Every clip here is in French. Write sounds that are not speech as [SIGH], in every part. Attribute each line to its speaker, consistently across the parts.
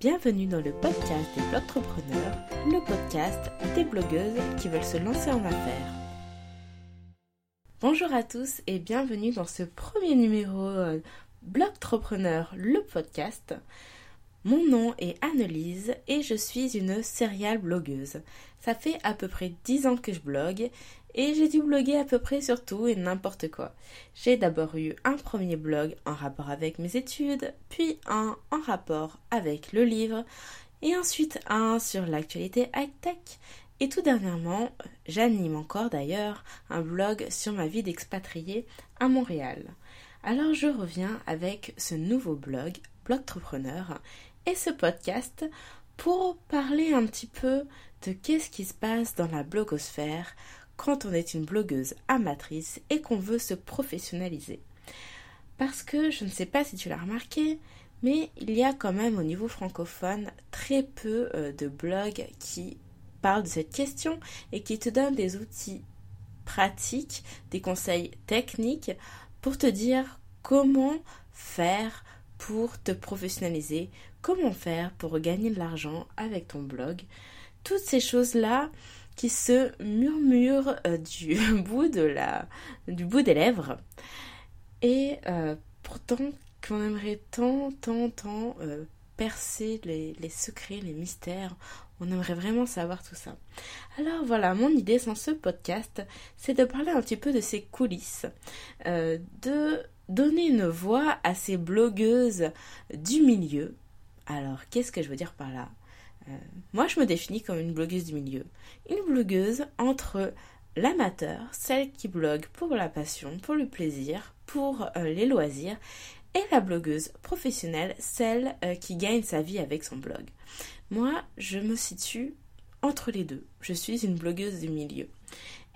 Speaker 1: Bienvenue dans le podcast des Blogtrepreneurs, le podcast des blogueuses qui veulent se lancer en affaires. Bonjour à tous et bienvenue dans ce premier numéro euh, Blogtrepreneur, le podcast. Mon nom est Annelise et je suis une serial blogueuse. Ça fait à peu près 10 ans que je blogue et j'ai dû bloguer à peu près sur tout et n'importe quoi. J'ai d'abord eu un premier blog en rapport avec mes études, puis un en rapport avec le livre, et ensuite un sur l'actualité high-tech. Et tout dernièrement, j'anime encore d'ailleurs un blog sur ma vie d'expatrié à Montréal. Alors je reviens avec ce nouveau blog, Blogtrepreneur, et ce podcast pour parler un petit peu de qu'est-ce qui se passe dans la blogosphère quand on est une blogueuse amatrice et qu'on veut se professionnaliser. Parce que je ne sais pas si tu l'as remarqué, mais il y a quand même au niveau francophone très peu euh, de blogs qui parlent de cette question et qui te donnent des outils pratiques, des conseils techniques pour te dire comment faire pour te professionnaliser, comment faire pour gagner de l'argent avec ton blog. Toutes ces choses-là qui se murmurent euh, du [LAUGHS] bout de la du bout des lèvres. Et euh, pourtant qu'on aimerait tant tant tant euh, percer les, secrets les mystères on aimerait vraiment savoir tout ça. Alors voilà mon idée sans ce podcast c'est de parler un petit peu de ces coulisses de donner une voix à ces blogueuses du milieu. Alors, qu'est-ce que je veux dire par là? Moi, je me définis comme une blogueuse du milieu. Une blogueuse entre l'amateur, celle qui blogue pour la passion, pour le plaisir, pour euh, les loisirs, et la blogueuse professionnelle, celle euh, qui gagne sa vie avec son blog. Moi, je me situe entre les deux. Je suis une blogueuse du milieu.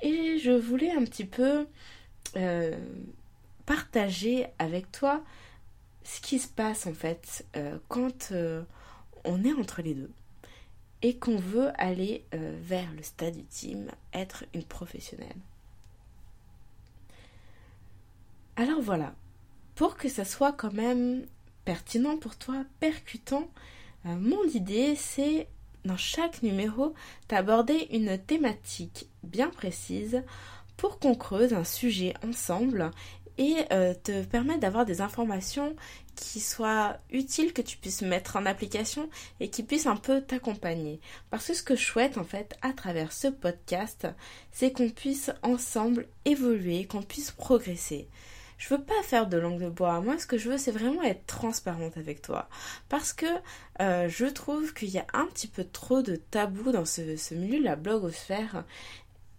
Speaker 1: Et je voulais un petit peu partager avec toi ce qui se passe en fait euh, quand euh, on est entre les deux et qu'on veut aller euh, vers le stade ultime, être une professionnelle. Alors voilà, pour que ça soit quand même pertinent pour toi, percutant, mon idée c'est dans chaque numéro d'aborder une thématique bien précise pour qu'on creuse un sujet ensemble et euh, te permettre d'avoir des informations qui soient utiles, que tu puisses mettre en application et qui puissent un peu t'accompagner. Parce que ce que je souhaite en fait à travers ce podcast, c'est qu'on puisse ensemble évoluer, qu'on puisse progresser. Je veux pas faire de langue de bois. Moi, ce que je veux, c'est vraiment être transparente avec toi. Parce que euh, je trouve qu'il y a un petit peu trop de tabous dans ce, milieu la blogosphère.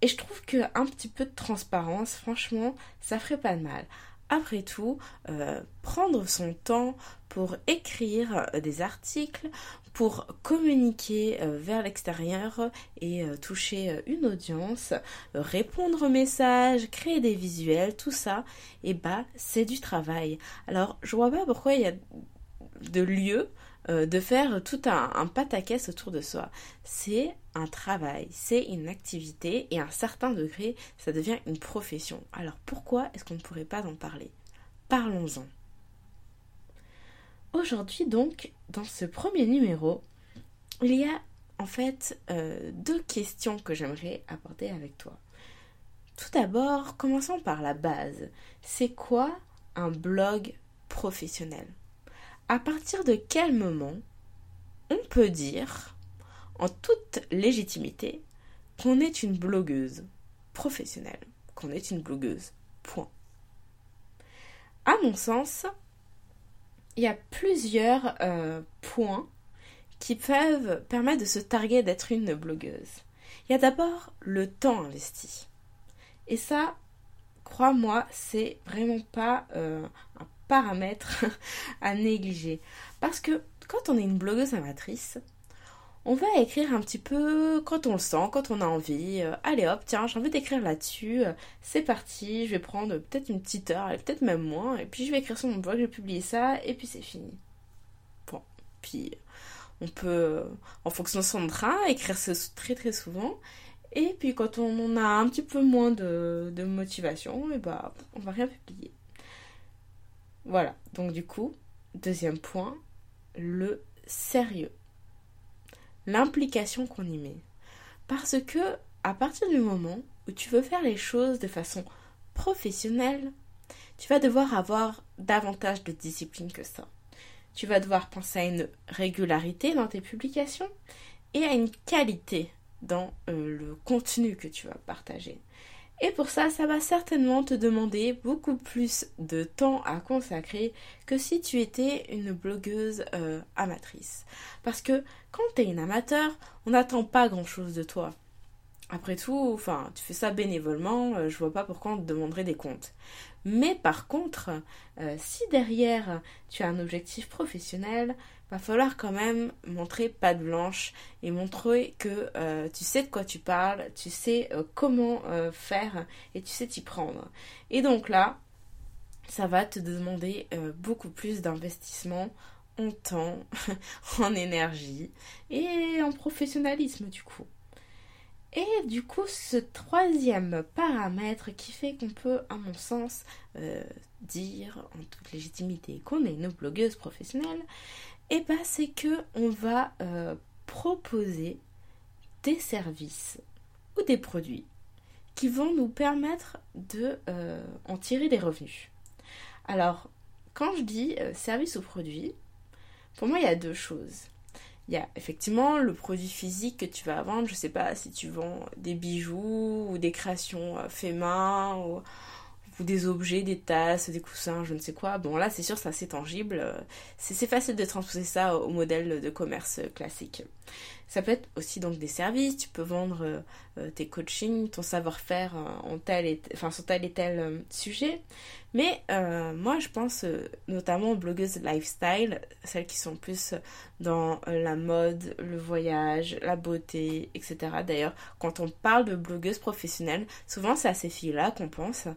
Speaker 1: Et je trouve qu'un petit peu de transparence, franchement, ça ferait pas de mal. Après tout, euh, prendre son temps pour écrire euh, des articles, pour communiquer euh, vers l'extérieur et toucher une audience, répondre aux messages, créer des visuels, tout ça, et eh bah c'est du travail. Alors je vois pas pourquoi il y a de lieu de faire tout un, un pataquès autour de soi. C'est travail, c'est une activité et à un certain degré, ça devient une profession. Alors pourquoi est-ce qu'on ne pourrait pas en parler? Parlons-en. Aujourd'hui donc, dans ce premier numéro, il y a en fait euh, deux questions que j'aimerais aborder avec toi. Tout d'abord, commençons par la base. C'est quoi un blog professionnel? À partir de quel moment on peut dire, en toute légitimité, qu'on est une blogueuse professionnelle, qu'on est une blogueuse. Point. À mon sens, il y a plusieurs euh, points qui peuvent permettre de se targuer d'être une blogueuse. Il y a d'abord le temps investi. Et ça, crois-moi, c'est vraiment pas euh, un paramètres [LAUGHS] à négliger. Parce que quand on est une blogueuse amatrice, on va écrire un petit peu quand on le sent, quand on a envie. Euh, allez hop, tiens, j'ai envie d'écrire là-dessus. Euh, c'est parti, je vais prendre peut-être une petite heure, peut-être même moins. Et puis je vais écrire sur mon blog, je vais publier ça, et puis c'est fini. Bon, puis on peut, en fonction de son train, écrire ça très très souvent. Et puis quand on a un petit peu moins de, motivation, et bah on va rien publier. Voilà, donc du coup, deuxième point, le sérieux. L'implication qu'on y met. Parce que à partir du moment où tu veux faire les choses de façon professionnelle, tu vas devoir avoir davantage de discipline que ça. Tu vas devoir penser à une régularité dans tes publications et à une qualité dans euh, le contenu que tu vas partager. Et pour ça, ça va certainement te demander beaucoup plus de temps à consacrer que si tu étais une blogueuse euh, amatrice. Parce que quand tu es une amateur, on n'attend pas grand-chose de toi. Après tout, enfin, tu fais ça bénévolement, euh, je vois pas pourquoi on te demanderait des comptes. Mais par contre, euh, si derrière tu as un objectif professionnel, va falloir quand même montrer patte blanche et montrer que euh, tu sais de quoi tu parles, tu sais comment faire et tu sais t'y prendre. Et donc là, ça va te demander beaucoup plus d'investissement en temps, [LAUGHS] en énergie et en professionnalisme du coup. Et du coup, ce troisième paramètre qui fait qu'on peut, à mon sens, euh, dire en toute légitimité qu'on est une blogueuse professionnelle, eh ben, c'est que on va euh, proposer des services ou des produits qui vont nous permettre de euh, en tirer des revenus. Alors, quand je dis service ou produit, pour moi, il y a deux choses. Il y a effectivement le produit physique que tu vas vendre. Je sais pas si tu vends des bijoux ou des créations euh, fait main ou, des objets, des tasses, des coussins, je ne sais quoi. Bon là c'est sûr c'est assez tangible. C'est facile de transposer ça au modèle de commerce classique. Ça peut être aussi donc des services, tu peux vendre euh, euh, tes coachings, ton savoir-faire en tel et enfin, sur tel et tel sujet. Mais euh, moi, je pense euh, notamment aux blogueuses lifestyle, celles qui sont plus dans euh, la mode, le voyage, la beauté, etc. D'ailleurs, quand on parle de blogueuses professionnelles, souvent c'est à ces filles-là qu'on pense.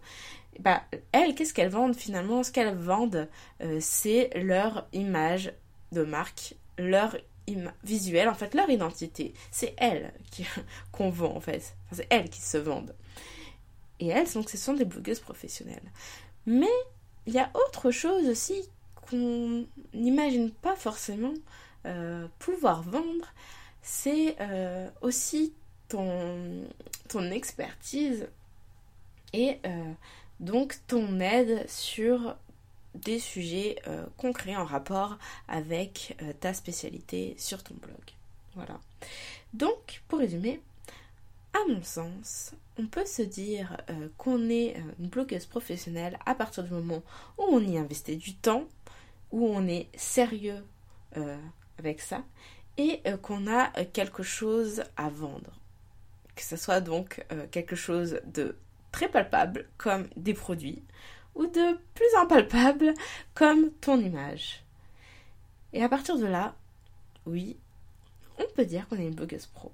Speaker 1: Bah, elles, qu'est-ce qu'elles vendent finalement? Ce qu'elles vendent, c'est leur image de marque, leur visuel, en fait, leur identité. C'est elles [LAUGHS] qu'on vend, en fait. c'est elles qui se vendent. Et elles, donc, ce sont des blogueuses professionnelles. Mais il y a autre chose aussi qu'on n'imagine pas forcément euh, pouvoir vendre, c'est euh, aussi ton, ton expertise et euh, donc ton aide sur des sujets concrets en rapport avec ta spécialité sur ton blog. Voilà. Donc, pour résumer, à mon sens, on peut se dire euh, qu'on est euh, une blogueuse professionnelle à partir du moment où on y investit du temps, où on est sérieux euh, avec ça et qu'on a quelque chose à vendre. Que ce soit donc quelque chose de très palpable comme des produits ou de plus impalpable comme ton image. Et à partir de là, oui, on peut dire qu'on est une blogueuse pro.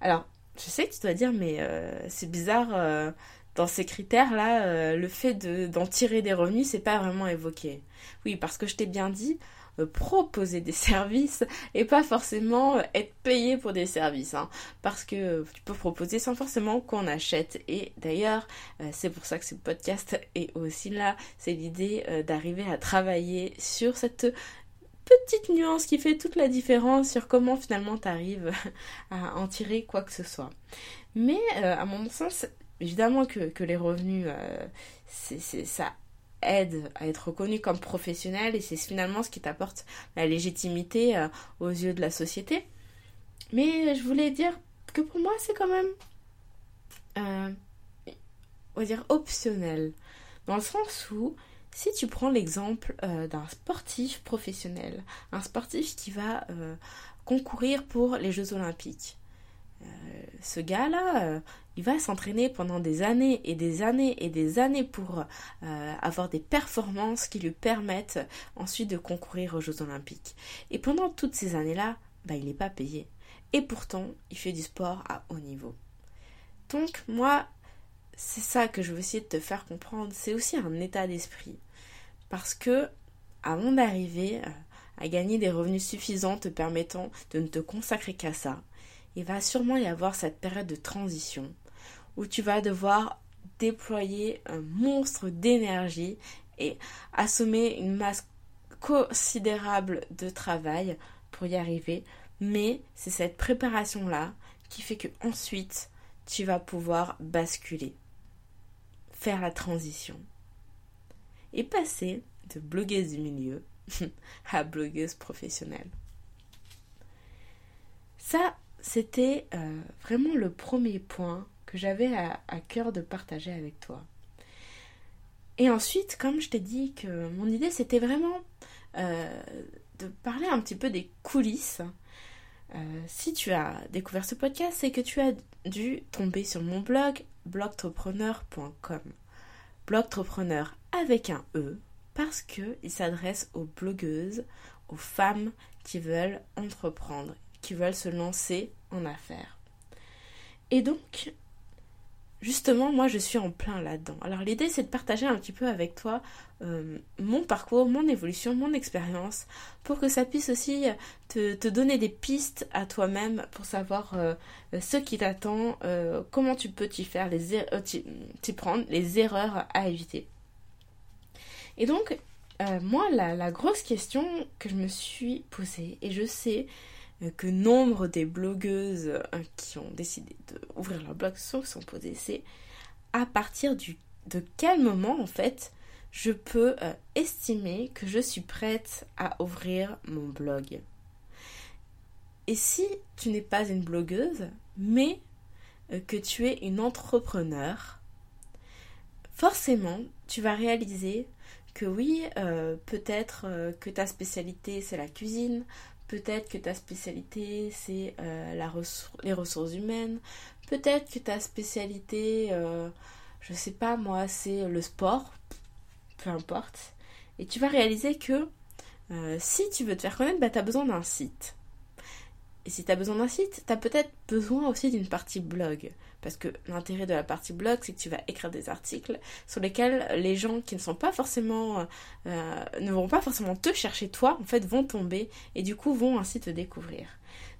Speaker 1: Alors, je sais que tu dois dire, mais euh, c'est bizarre, euh, dans ces critères-là, euh, le fait d'en tirer des revenus, c'est pas vraiment évoqué. Oui, parce que je t'ai bien dit, proposer des [LAUGHS] services et pas forcément être payé pour des services. Hein, parce que tu peux proposer sans forcément qu'on achète. Et d'ailleurs, c'est pour ça que ce podcast est aussi là. C'est l'idée d'arriver à travailler sur cette petite nuance qui fait toute la différence sur comment finalement tu arrives [LAUGHS] à en tirer quoi que ce soit. Mais euh, à mon sens, évidemment que, les revenus, euh, c'est, ça aide à être reconnu comme professionnel et c'est finalement ce qui t'apporte la légitimité euh, aux yeux de la société. Mais je voulais dire que pour moi c'est quand même, on va dire, optionnel. Dans le sens où si tu prends l'exemple euh, d'un sportif professionnel, un sportif qui va euh, concourir pour les Jeux olympiques, euh, ce gars-là, il va s'entraîner pendant des années et des années et des années pour avoir des performances qui lui permettent ensuite de concourir aux Jeux olympiques. Et pendant toutes ces années-là, bah, il n'est pas payé. Et pourtant, il fait du sport à haut niveau. Donc moi, c'est ça que je veux essayer de te faire comprendre. C'est aussi un état d'esprit. Parce que, avant d'arriver euh, à gagner des revenus suffisants te permettant de ne te consacrer qu'à ça, il va sûrement y avoir cette période de transition où tu vas devoir déployer un monstre d'énergie et assommer une masse considérable de travail pour y arriver, mais c'est cette préparation-là qui fait que ensuite tu vas pouvoir basculer, faire la transition et passer de blogueuse du milieu [LAUGHS] à blogueuse professionnelle. C'était euh, vraiment le premier point que j'avais à, cœur de partager avec toi. Et ensuite, comme je t'ai dit que mon idée, c'était vraiment euh, de parler un petit peu des coulisses. Euh, si tu as découvert ce podcast, c'est que tu as dû tomber sur mon blog blogtrepreneur.com. Blogtrepreneur avec un E parce qu'il s'adresse aux blogueuses, aux femmes qui veulent entreprendre, qui veulent se lancer en affaires. Et donc, justement, moi, je suis en plein là-dedans. Alors, l'idée, c'est de partager un petit peu avec toi euh, mon parcours, mon évolution, mon expérience, pour que ça puisse aussi te, donner des pistes à toi-même pour savoir euh, ce qui t'attend, euh, comment tu peux t'y faire, les t'y prendre, les erreurs à éviter. Et donc, moi, la, grosse question que je me suis posée, et je sais que nombre des blogueuses euh, qui ont décidé d'ouvrir leur blog se sont posées, à partir du, de quel moment en fait je peux euh, estimer que je suis prête à ouvrir mon blog? Et si tu n'es pas une blogueuse, mais que tu es une entrepreneur, forcément tu vas réaliser que oui, peut-être que ta spécialité c'est la cuisine, Peut-être que ta spécialité, c'est euh, les ressources humaines. Peut-être que ta spécialité, euh, je sais pas moi, c'est le sport. Peu importe. Et tu vas réaliser que euh, si tu veux te faire connaître, bah, tu as besoin d'un site. Et si tu as besoin d'un site, tu as peut-être besoin aussi d'une partie blog. Parce que l'intérêt de la partie blog, c'est que tu vas écrire des articles sur lesquels les gens qui ne sont pas forcément, euh, ne vont pas forcément te chercher toi, en fait, vont tomber et du coup vont ainsi te découvrir.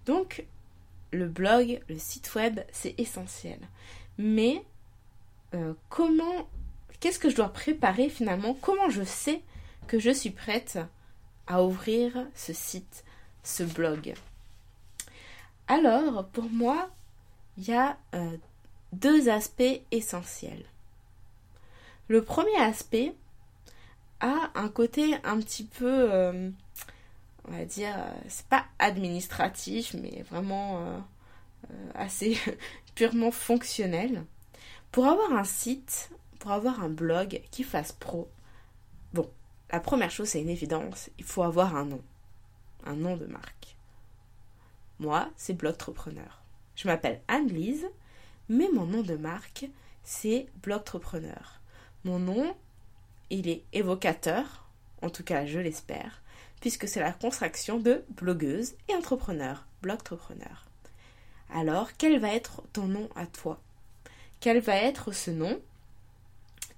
Speaker 1: Donc, le blog, le site web, c'est essentiel. Mais euh, comment, qu'est-ce que je dois préparer finalement? Comment je sais que je suis prête à ouvrir ce site, ce blog? Alors, pour moi, il y a euh, deux aspects essentiels. Le premier aspect a un côté un petit peu, euh, on va dire, euh, c'est pas administratif, mais vraiment euh, assez [LAUGHS] purement fonctionnel. Pour avoir un site, pour avoir un blog qui fasse pro, bon, la première chose, c'est une évidence, il faut avoir un nom, un nom de marque. Moi, c'est Blogtrepreneur. Je m'appelle Anne-Lise mais mon nom de marque, c'est Blogtrepreneur. Mon nom, il est évocateur, en tout cas je l'espère, puisque c'est la contraction de blogueuse et entrepreneur, Blogtrepreneur. Alors, quel va être ton nom à toi? Quel va être ce nom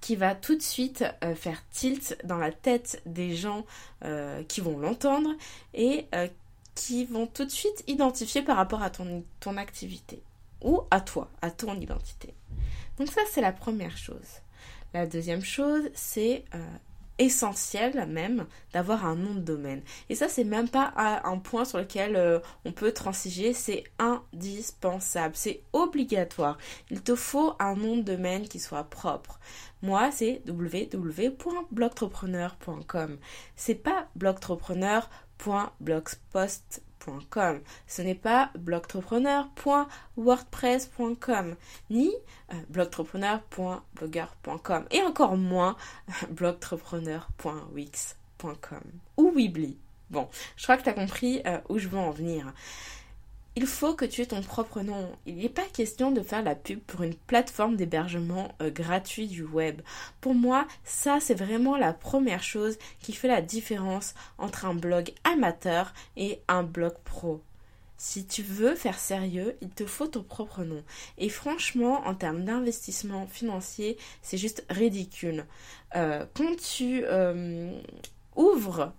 Speaker 1: qui va tout de suite euh, faire tilt dans la tête des gens euh, qui vont l'entendre et euh, qui vont tout de suite identifier par rapport à ton, ton activité? Ou à toi, à ton identité. Donc ça, c'est la première chose. La deuxième chose, c'est euh, essentiel même d'avoir un nom de domaine. Et ça, c'est même pas un point sur lequel euh, on peut transiger, c'est indispensable, c'est obligatoire. Il te faut un nom de domaine qui soit propre. Moi, c'est www.blogtrepreneur.com. C'est pas ce n'est pas blogtrepreneur.wordpress.com ni euh, et encore moins [LAUGHS] blogtrepreneur.wix.com ou Weebly. Bon, je crois que tu as compris euh, où je veux en venir il faut que tu aies ton propre nom. Il n'est pas question de faire la pub pour une plateforme d'hébergement euh, gratuit du web. Pour moi, ça c'est vraiment la première chose qui fait la différence entre un blog amateur et un blog pro. Si tu veux faire sérieux, il te faut ton propre nom. Et franchement, en termes d'investissement financier, c'est juste ridicule. Euh, quand tu euh, ouvres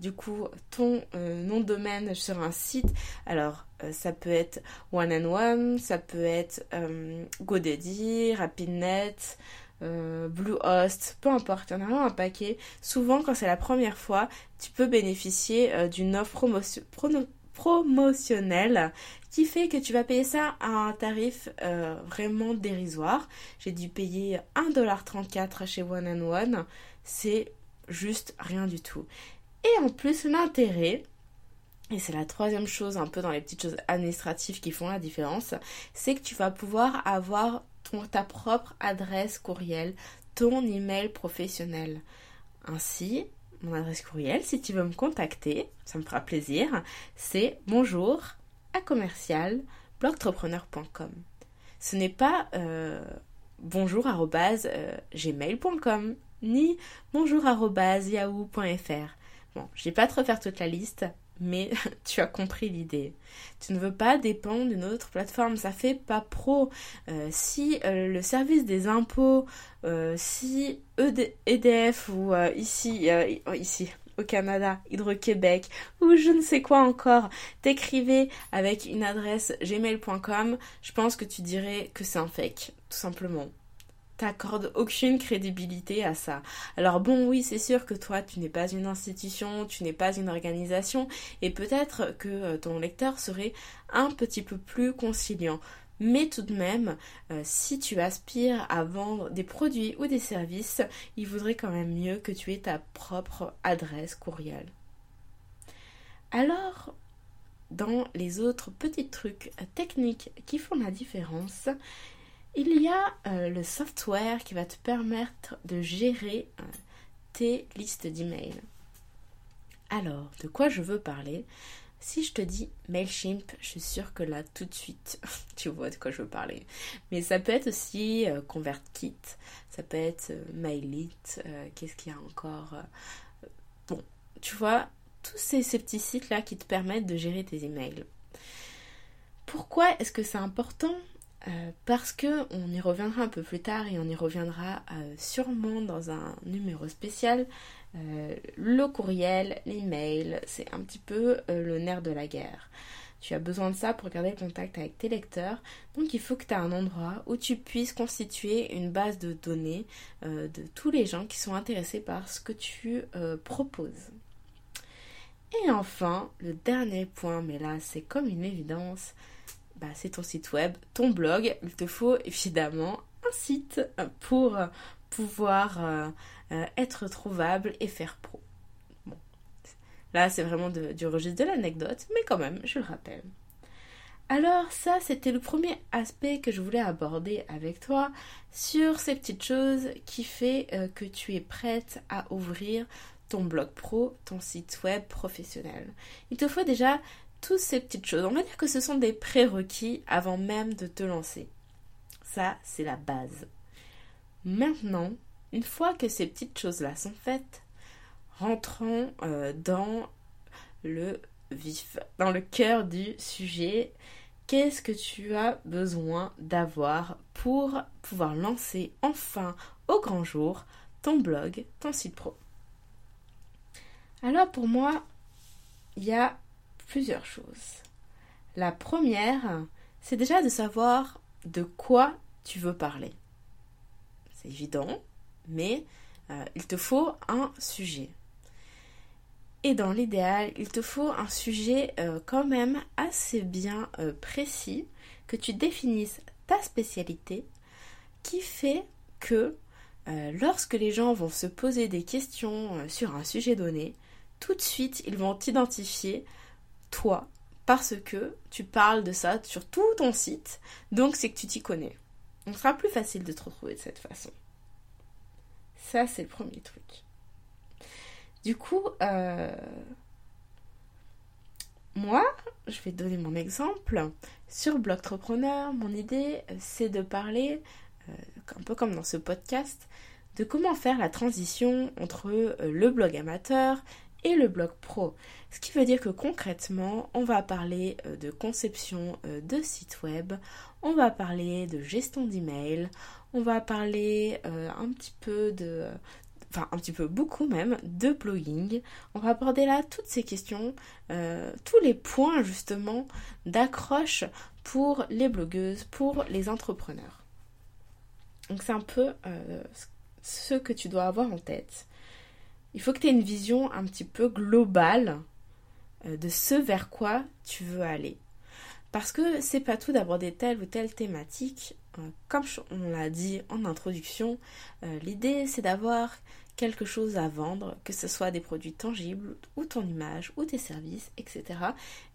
Speaker 1: du coup ton euh, nom de domaine sur un site. Alors euh, ça peut être One and One, ça peut être euh, GoDaddy, RapidNet, Bluehost, peu importe, il y en a vraiment un paquet. Souvent, quand c'est la première fois, tu peux bénéficier d'une offre promotionnelle qui fait que tu vas payer ça à un tarif vraiment dérisoire. J'ai dû payer 1,34$ chez One and One. C'est juste rien du tout. Et en plus, l'intérêt, et c'est la troisième chose un peu dans les petites choses administratives qui font la différence, c'est que tu vas pouvoir avoir ton, ta propre adresse courriel, ton email professionnel. Ainsi, mon adresse courriel, si tu veux me contacter, ça me fera plaisir, c'est bonjour à commercial blogtrepreneur.com. Ce n'est pas euh, bonjour euh, gmail.com ni bonjour yahoo.fr. Bon, je vais pas te refaire toute la liste, mais [LAUGHS] tu as compris l'idée. Tu ne veux pas dépendre d'une autre plateforme, ça fait pas pro. Euh, si euh, le service des impôts, euh, si EDF ou ici, ici au Canada, Hydro-Québec ou je ne sais quoi encore, t'écrivais avec une adresse gmail.com, je pense que tu dirais que c'est un fake, tout simplement t'accordes aucune crédibilité à ça. Alors bon, oui, c'est sûr que toi, tu n'es pas une institution, tu n'es pas une organisation, et peut-être que euh, ton lecteur serait un petit peu plus conciliant. Mais tout de même, euh, si tu aspires à vendre des produits ou des services, il vaudrait quand même mieux que tu aies ta propre adresse courriel. Alors, dans les autres petits trucs techniques qui font la différence, il y a euh, le software qui va te permettre de gérer euh, tes listes d'emails. Alors, de quoi je veux parler? Si je te dis Mailchimp, je suis sûre que là, tout de suite, [LAUGHS] tu vois de quoi je veux parler. Mais ça peut être aussi euh, ConvertKit, ça peut être Mailit, qu'est-ce qu'il y a encore Bon, tu vois, tous ces, ces petits sites-là qui te permettent de gérer tes emails. Pourquoi est-ce que c'est important? Euh, parce que on y reviendra un peu plus tard et on y reviendra euh, sûrement dans un numéro spécial. Euh, le courriel, l'email, c'est un petit peu le nerf de la guerre. Tu as besoin de ça pour garder le contact avec tes lecteurs. Donc il faut que tu aies un endroit où tu puisses constituer une base de données de tous les gens qui sont intéressés par ce que tu proposes. Et enfin, le dernier point, mais là c'est comme une évidence, bah, c'est ton site web, ton blog. Il te faut évidemment un site pour pouvoir euh, euh, être trouvable et faire pro. Là, c'est vraiment du registre de l'anecdote, mais quand même, je le rappelle. Alors ça, c'était le premier aspect que je voulais aborder avec toi sur ces petites choses qui fait euh, que tu es prête à ouvrir ton blog pro, ton site web professionnel. Il te faut déjà ces petites choses. On va dire que ce sont des prérequis avant même de te lancer. Ça, c'est la base. Maintenant, une fois que ces petites choses-là sont faites, rentrons euh, dans le vif, dans le cœur du sujet. Qu'est-ce que tu as besoin d'avoir pour pouvoir lancer enfin au grand jour ton blog, ton site pro? Alors pour moi, il y a plusieurs choses. La première, c'est déjà de savoir de quoi tu veux parler. C'est évident, mais euh, il te faut un sujet. Et dans l'idéal, il te faut un sujet euh, quand même assez bien euh, précis, que tu définisses ta spécialité, qui fait que lorsque les gens vont se poser des questions sur un sujet donné, tout de suite, ils vont t'identifier toi parce que tu parles de ça sur tout ton site, donc c'est que tu t'y connais. On sera plus facile de te retrouver de cette façon. Ça, c'est le premier truc. Du coup, euh, moi, je vais donner mon exemple. Sur Blogtrepreneur, mon idée, c'est de parler, euh, un peu comme dans ce podcast, de comment faire la transition entre euh, le blog amateur et le blog pro. Ce qui veut dire que concrètement, on va parler euh, de conception euh, de site web, on va parler de gestion d'email, on va parler euh, un petit peu de enfin un petit peu beaucoup même de blogging. On va aborder là toutes ces questions, tous les points justement d'accroche pour les blogueuses, pour les entrepreneurs. Donc c'est un peu ce que tu dois avoir en tête. Il faut que tu aies une vision un petit peu globale euh, de ce vers quoi tu veux aller. Parce que c'est pas tout d'aborder telle ou telle thématique. Euh, comme on l'a dit en introduction, l'idée c'est d'avoir quelque chose à vendre, que ce soit des produits tangibles, ou ton image, ou tes services, etc.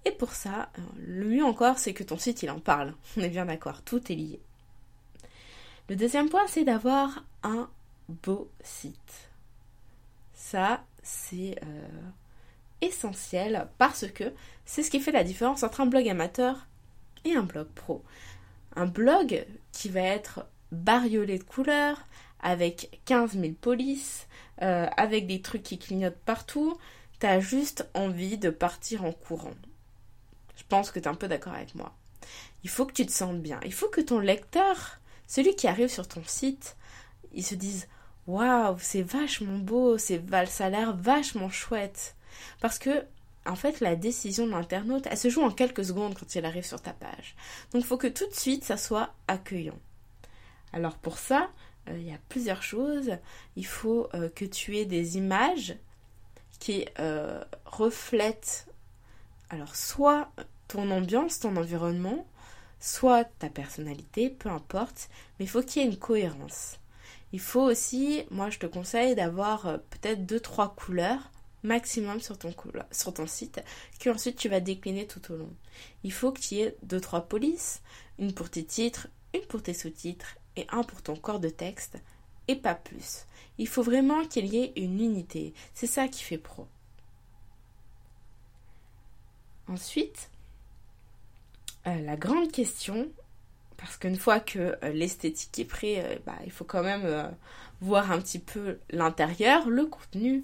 Speaker 1: Et pour ça, le mieux encore, c'est que ton site il en parle. [LAUGHS] On est bien d'accord, tout est lié. Le deuxième point, c'est d'avoir un beau site. Ça, c'est euh, essentiel parce que c'est ce qui fait la différence entre un blog amateur et un blog pro. Un blog qui va être bariolé de couleurs, avec 15 000 polices, euh, avec des trucs qui clignotent partout, t'as juste envie de partir en courant. Je pense que tu es un peu d'accord avec moi. Il faut que tu te sentes bien. Il faut que ton lecteur celui qui arrive sur ton site, ils se disent Waouh, c'est vachement beau, c'est ça a l'air vachement chouette. Parce que, en fait, la décision de l'internaute, elle se joue en quelques secondes quand il arrive sur ta page. Donc, il faut que tout de suite, ça soit accueillant. Alors, pour ça, euh, il y a plusieurs choses. Il faut euh, que tu aies des images qui euh, reflètent, alors, soit ton ambiance, ton environnement, soit ta personnalité, peu importe, mais il faut qu'il y ait une cohérence. Il faut aussi, moi je te conseille d'avoir euh, peut-être deux trois couleurs maximum sur ton, site que ensuite tu vas décliner tout au long. Il faut qu'il y ait deux trois polices, une pour tes titres, une pour tes sous-titres et un pour ton corps de texte et pas plus. Il faut vraiment qu'il y ait une unité. C'est ça qui fait pro. Ensuite, euh, la grande question, parce qu'une fois que euh, l'esthétique est prête, euh, bah, il faut quand même voir un petit peu l'intérieur, le contenu.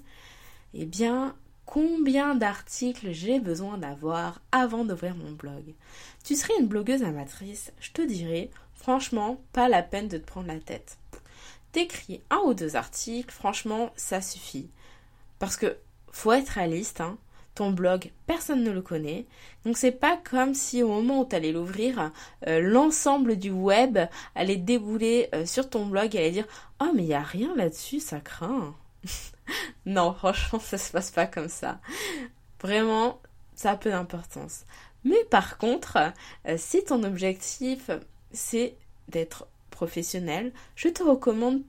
Speaker 1: Eh bien, combien d'articles j'ai besoin d'avoir avant d'ouvrir mon blog? Tu serais une blogueuse amatrice, je te dirais, franchement, pas la peine de te prendre la tête. T'écris un ou deux articles, franchement, ça suffit. Parce que faut être réaliste, hein, ton blog, personne ne le connaît. Donc c'est pas comme si au moment où tu allais l'ouvrir, euh, l'ensemble du web allait débouler euh, sur ton blog et allait dire "Oh mais il y a rien là-dessus, ça craint." [LAUGHS] non, franchement, ça se passe pas comme ça. Vraiment, ça a peu d'importance. Mais par contre, euh, si ton objectif c'est d'être professionnel, je te recommande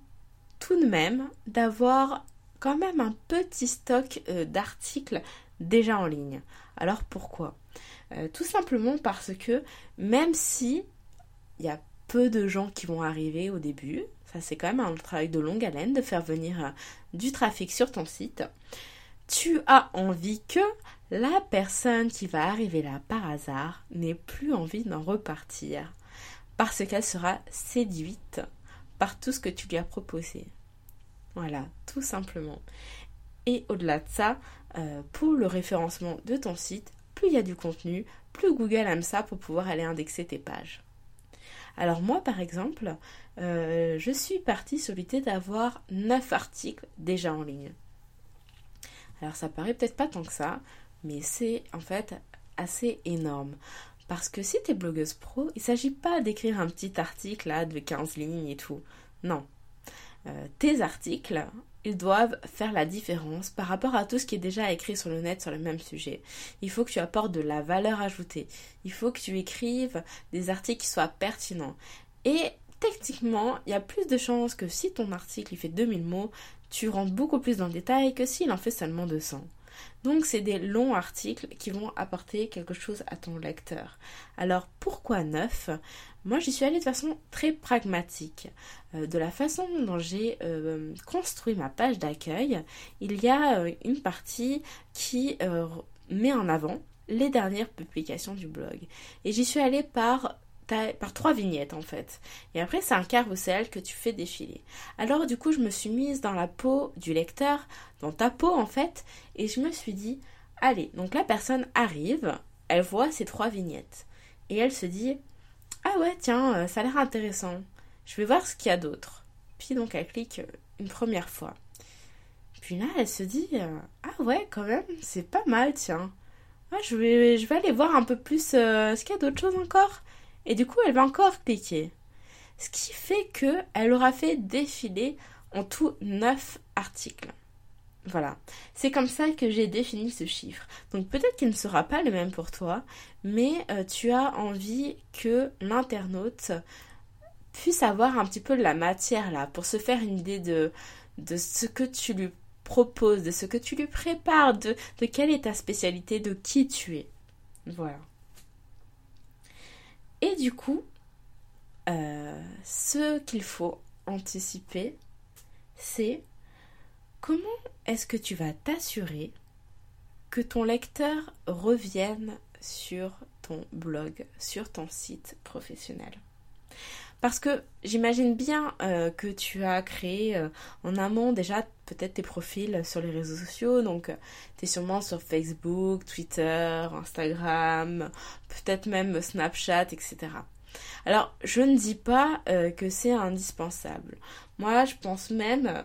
Speaker 1: tout de même d'avoir quand même un petit stock d'articles déjà en ligne. Alors pourquoi? Euh, Tout simplement parce que même si il y a peu de gens qui vont arriver au début, ça c'est quand même un travail de longue haleine de faire venir euh, du trafic sur ton site, tu as envie que la personne qui va arriver là par hasard n'ait plus envie d'en repartir parce qu'elle sera séduite par tout ce que tu lui as proposé. Voilà, tout simplement. Et au-delà de ça, euh, pour le référencement de ton site, plus il y a du contenu, plus Google aime ça pour pouvoir aller indexer tes pages. Alors moi par exemple, euh, je suis partie sur l'idée d'avoir 9 articles déjà en ligne. Alors ça paraît peut-être pas tant que ça, mais c'est en fait assez énorme. Parce que si tu es blogueuse pro, il ne s'agit pas d'écrire un petit article de 15 lignes et tout. Non. Euh, tes articles, ils doivent faire la différence par rapport à tout ce qui est déjà écrit sur le net sur le même sujet. Il faut que tu apportes de la valeur ajoutée. Il faut que tu écrives des articles qui soient pertinents. Et techniquement, il y a plus de chances que si ton article il fait 2000 mots, tu rentres beaucoup plus dans le détail que s'il en fait seulement 200. Donc c'est des longs articles qui vont apporter quelque chose à ton lecteur. Alors pourquoi neuf? Moi j'y suis allée de façon très pragmatique. Euh, de la façon dont j'ai euh, construit ma page d'accueil, il y a euh, une partie qui met en avant les dernières publications du blog. Et j'y suis allée par par trois vignettes en fait. Et après c'est un carrousel que tu fais défiler. Alors du coup je me suis mise dans la peau du lecteur, dans ta peau en fait, et je me suis dit, allez, donc la personne arrive, elle voit ces trois vignettes. Et elle se dit, ah ouais tiens, euh, ça a l'air intéressant. Je vais voir ce qu'il y a d'autre. Puis donc elle clique euh, une première fois. Puis là elle se dit, euh, ah ouais quand même, c'est pas mal tiens. je, vais, je vais aller voir un peu plus ce qu'il y a d'autres choses encore. Et du coup, elle va encore cliquer. Ce qui fait qu'elle aura fait défiler en tout 9 articles. Voilà, c'est comme ça que j'ai défini ce chiffre. Donc peut-être qu'il ne sera pas le même pour toi, mais euh, tu as envie que l'internaute puisse avoir un petit peu de la matière là, pour se faire une idée de, ce que tu lui proposes, de ce que tu lui prépares, de quelle est ta spécialité, de qui tu es. Voilà. Et du coup, euh, ce qu'il faut anticiper, c'est comment est-ce que tu vas t'assurer que ton lecteur revienne sur ton blog, sur ton site professionnel? Parce que j'imagine bien euh, que tu as créé euh, en amont déjà peut-être tes profils sur les réseaux sociaux. Donc tu es sûrement sur Facebook, Twitter, Instagram, peut-être même Snapchat, etc. Alors je ne dis pas euh, que c'est indispensable. Moi je pense même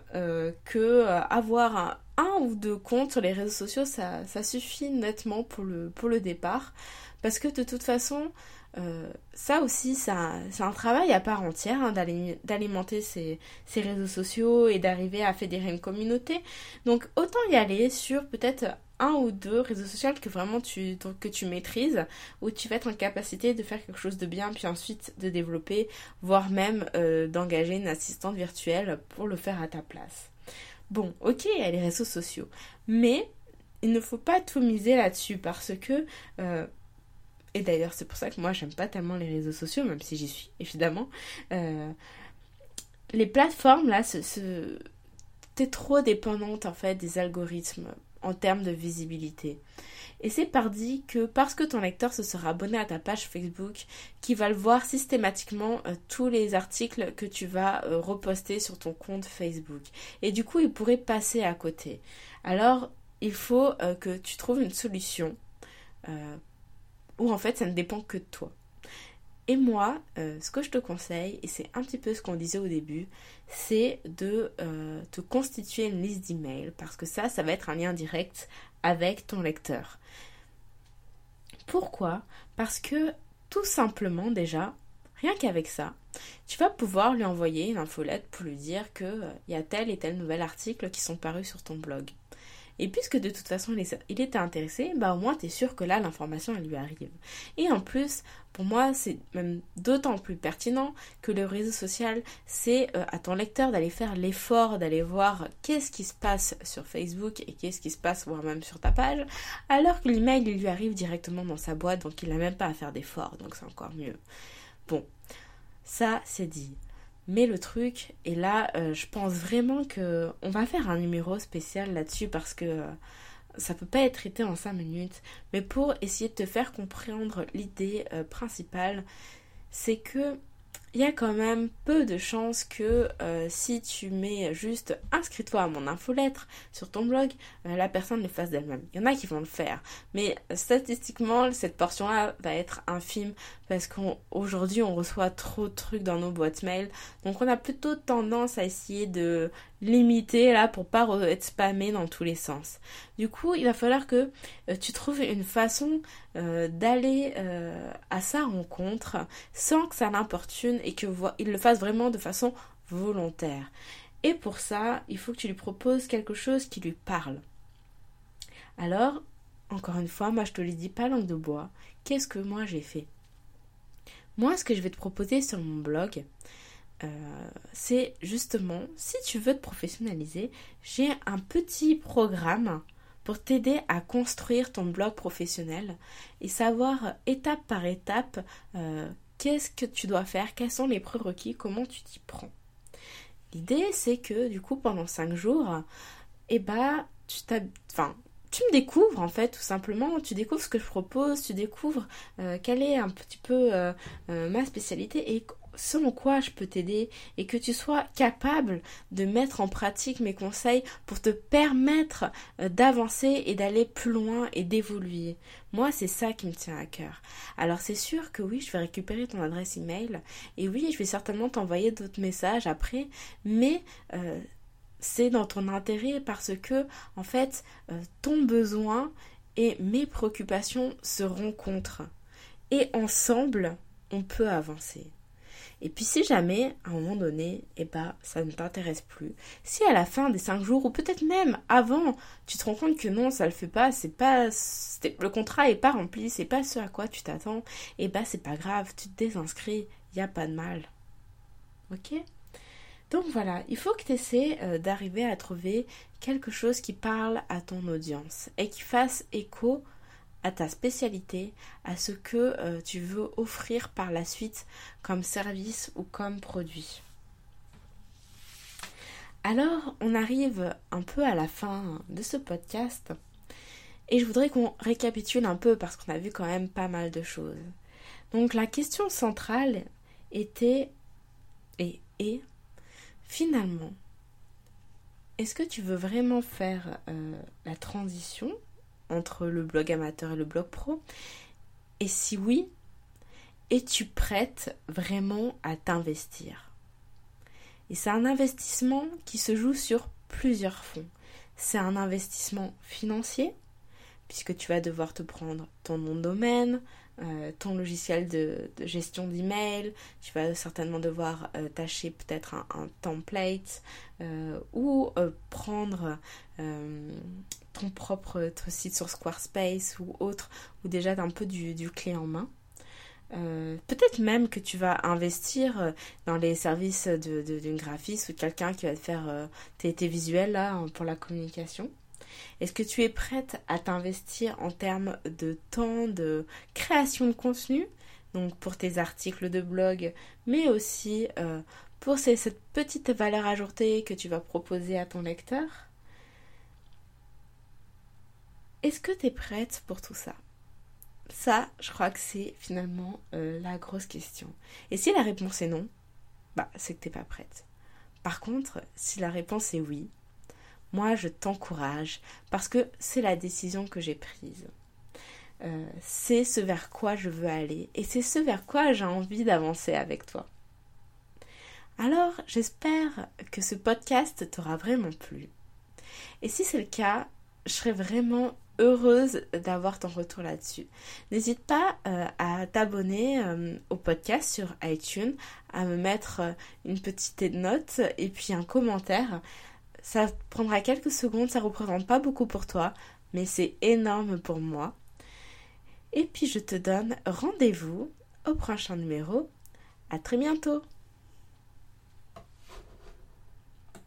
Speaker 1: que avoir un, un, ou deux comptes sur les réseaux sociaux ça, ça suffit nettement pour le, pour le départ. Parce que de toute façon, euh, ça aussi, c'est un, travail à part entière hein, d'alimenter ces, réseaux sociaux et d'arriver à fédérer une communauté. Donc autant y aller sur peut-être un ou deux réseaux sociaux que vraiment tu, que tu maîtrises, où tu vas être en capacité de faire quelque chose de bien, puis ensuite de développer, voire même euh, d'engager une assistante virtuelle pour le faire à ta place. Bon, ok, il y a les réseaux sociaux, mais il ne faut pas tout miser là-dessus parce que euh, et d'ailleurs, c'est pour ça que moi, j'aime pas tellement les réseaux sociaux, même si j'y suis, évidemment. Euh, les plateformes, là, t'es trop dépendante, en fait, des algorithmes en termes de visibilité. Et c'est par dit que parce que ton lecteur se sera abonné à ta page Facebook, qu'il va le voir systématiquement euh, tous les articles que tu vas euh, reposter sur ton compte Facebook. Et du coup, il pourrait passer à côté. Alors, il faut que tu trouves une solution ou en fait ça ne dépend que de toi. Et moi, euh, ce que je te conseille, et c'est un petit peu ce qu'on disait au début, c'est de euh, te constituer une liste d'emails, parce que ça, ça va être un lien direct avec ton lecteur. Pourquoi? Parce que tout simplement déjà, rien qu'avec ça, tu vas pouvoir lui envoyer une infolette pour lui dire qu'il euh, y a tel et tel nouvel article qui sont parus sur ton blog. Et puisque de toute façon il était intéressé, bah au moins tu es sûr que là l'information elle lui arrive. Et en plus, pour moi c'est même d'autant plus pertinent que le réseau social c'est euh, à ton lecteur d'aller faire l'effort d'aller voir qu'est-ce qui se passe sur Facebook et qu'est-ce qui se passe voire même sur ta page, alors que l'email il lui arrive directement dans sa boîte donc il n'a même pas à faire d'effort donc c'est encore mieux. Bon, ça c'est dit. Mais le truc, et là, euh, je pense vraiment que on va faire un numéro spécial là-dessus parce que euh, ça peut pas être traité en 5 minutes. Mais pour essayer de te faire comprendre l'idée euh, principale, c'est que il y a quand même peu de chances que si tu mets juste inscris-toi à mon infolettre sur ton blog, la personne le fasse d'elle-même. Il y en a qui vont le faire, mais statistiquement, cette portion-là va être infime parce qu'aujourd'hui, on, reçoit trop de trucs dans nos boîtes mail. Donc, on a plutôt tendance à essayer de limiter là pour pas être spammé dans tous les sens. Du coup, il va falloir que euh, tu trouves une façon euh, d'aller euh, à sa rencontre sans que ça l'importune et que il le fasse vraiment de façon volontaire. Et pour ça, il faut que tu lui proposes quelque chose qui lui parle. Alors, encore une fois, moi je te le dis pas langue de bois. Qu'est-ce que moi j'ai fait? Moi, ce que je vais te proposer sur mon blog, euh, c'est justement, si tu veux te professionnaliser, j'ai un petit programme pour t'aider à construire ton blog professionnel et savoir étape par étape euh, qu'est-ce que tu dois faire, quels sont les prérequis, comment tu t'y prends. L'idée, c'est que du coup, pendant 5 jours, eh ben, tu, enfin, tu me découvres en fait, tout simplement. Tu découvres ce que je propose, tu découvres euh, quelle est un petit peu ma spécialité et selon quoi je peux t'aider et que tu sois capable de mettre en pratique mes conseils pour te permettre euh, d'avancer et d'aller plus loin et d'évoluer. Moi, c'est ça qui me tient à cœur. Alors, c'est sûr que oui, je vais récupérer ton adresse email et oui, je vais certainement t'envoyer d'autres messages après, mais euh, c'est dans ton intérêt parce que, en fait, euh, ton besoin et mes préoccupations se rencontrent et ensemble, on peut avancer. Et puis si jamais, à un moment donné, eh ben, ça ne t'intéresse plus, si à la fin des cinq jours, ou peut-être même avant, tu te rends compte que non, ça le fait pas, c'est pas, le contrat est pas rempli, c'est pas ce à quoi tu t'attends, eh ben c'est pas grave, tu te désinscris, n'y a pas de mal. Ok? Donc voilà, il faut que tu essaies euh, d'arriver à trouver quelque chose qui parle à ton audience et qui fasse écho à ta spécialité, à ce que euh, tu veux offrir par la suite comme service ou comme produit. Alors, on arrive un peu à la fin de ce podcast et je voudrais qu'on récapitule un peu parce qu'on a vu quand même pas mal de choses. Donc la question centrale était et est finalement, est-ce que tu veux vraiment faire euh, la transition entre le blog amateur et le blog pro? Et si oui, es-tu prête vraiment à t'investir? Et c'est un investissement qui se joue sur plusieurs fonds. C'est un investissement financier, puisque tu vas devoir te prendre ton nom de domaine, euh, ton logiciel de, gestion d'email, tu vas certainement devoir euh, tâcher peut-être un, template euh, ou prendre ton propre site sur Squarespace ou autre, ou déjà un peu du, clé en main. peut-être même que tu vas investir dans les services d'une graphiste ou quelqu'un qui va te faire tes, tes, visuels là pour la communication. Est-ce que tu es prête à t'investir en termes de temps de création de contenu, donc pour tes articles de blog, mais aussi euh, pour cette petite valeur ajoutée que tu vas proposer à ton lecteur? Est-ce que tu es prête pour tout ça? Ça, je crois que c'est finalement euh, la grosse question. Et si la réponse est non, bah c'est que t'es pas prête. Par contre, si la réponse est oui, moi je t'encourage parce que c'est la décision que j'ai prise. Euh, c'est ce vers quoi je veux aller et c'est ce vers quoi j'ai envie d'avancer avec toi. Alors j'espère que ce podcast t'aura vraiment plu. Et si c'est le cas, je serais vraiment heureuse d'avoir ton retour là-dessus. N'hésite pas euh, à t'abonner euh, au podcast sur iTunes, à me mettre une petite note et puis un commentaire. Ça prendra quelques secondes, ça représente pas beaucoup pour toi, mais c'est énorme pour moi. Et puis je te donne rendez-vous au prochain numéro. À très bientôt